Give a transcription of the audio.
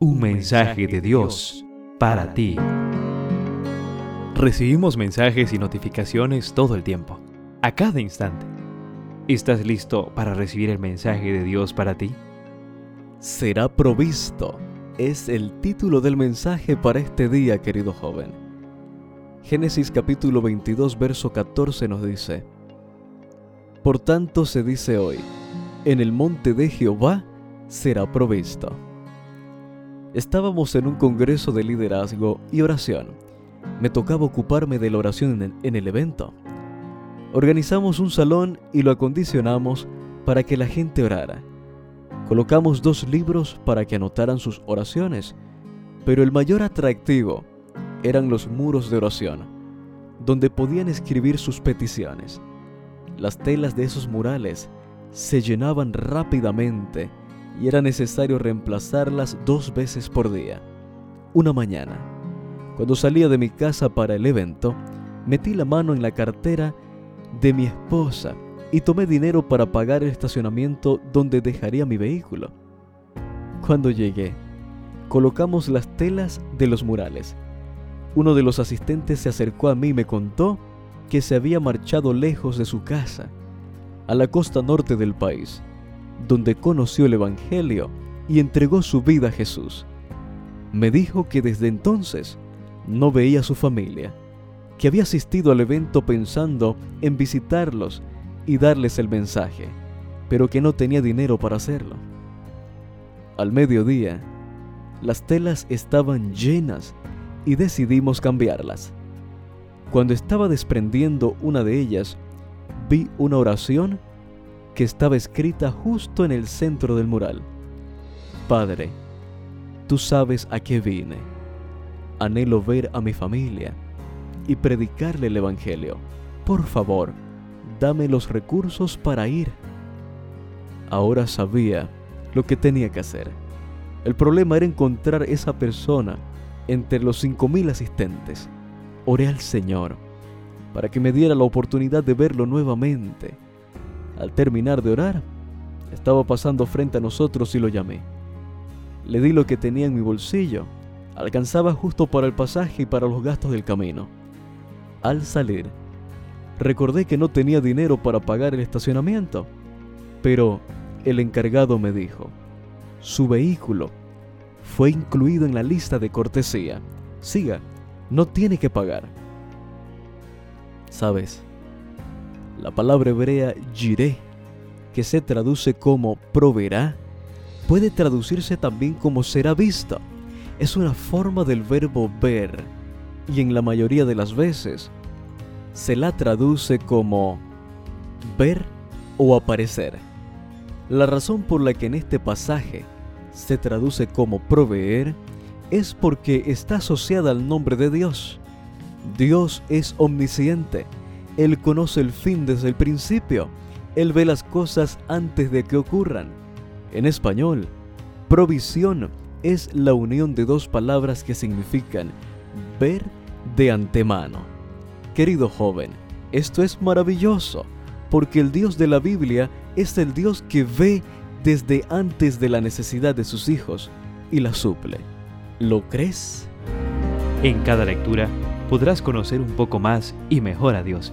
Un mensaje de Dios para ti. Recibimos mensajes y notificaciones todo el tiempo, a cada instante. ¿Estás listo para recibir el mensaje de Dios para ti? Será provisto es el título del mensaje para este día, querido joven. Génesis capítulo 22, verso 14 nos dice, Por tanto se dice hoy, en el monte de Jehová será provisto. Estábamos en un congreso de liderazgo y oración. Me tocaba ocuparme de la oración en el evento. Organizamos un salón y lo acondicionamos para que la gente orara. Colocamos dos libros para que anotaran sus oraciones, pero el mayor atractivo eran los muros de oración, donde podían escribir sus peticiones. Las telas de esos murales se llenaban rápidamente y era necesario reemplazarlas dos veces por día. Una mañana, cuando salía de mi casa para el evento, metí la mano en la cartera de mi esposa y tomé dinero para pagar el estacionamiento donde dejaría mi vehículo. Cuando llegué, colocamos las telas de los murales. Uno de los asistentes se acercó a mí y me contó que se había marchado lejos de su casa, a la costa norte del país, donde conoció el Evangelio y entregó su vida a Jesús. Me dijo que desde entonces no veía a su familia, que había asistido al evento pensando en visitarlos y darles el mensaje, pero que no tenía dinero para hacerlo. Al mediodía, las telas estaban llenas y decidimos cambiarlas. Cuando estaba desprendiendo una de ellas, vi una oración que estaba escrita justo en el centro del mural. Padre, tú sabes a qué vine. Anhelo ver a mi familia y predicarle el Evangelio. Por favor, dame los recursos para ir. Ahora sabía lo que tenía que hacer. El problema era encontrar esa persona entre los cinco mil asistentes. Oré al Señor para que me diera la oportunidad de verlo nuevamente al terminar de orar, estaba pasando frente a nosotros y lo llamé. Le di lo que tenía en mi bolsillo. Alcanzaba justo para el pasaje y para los gastos del camino. Al salir, recordé que no tenía dinero para pagar el estacionamiento, pero el encargado me dijo, su vehículo fue incluido en la lista de cortesía. Siga, no tiene que pagar. ¿Sabes? La palabra hebrea jiré, que se traduce como proveerá, puede traducirse también como será visto. Es una forma del verbo ver y en la mayoría de las veces se la traduce como ver o aparecer. La razón por la que en este pasaje se traduce como proveer es porque está asociada al nombre de Dios. Dios es omnisciente él conoce el fin desde el principio. Él ve las cosas antes de que ocurran. En español, provisión es la unión de dos palabras que significan ver de antemano. Querido joven, esto es maravilloso, porque el Dios de la Biblia es el Dios que ve desde antes de la necesidad de sus hijos y la suple. ¿Lo crees? En cada lectura podrás conocer un poco más y mejor a Dios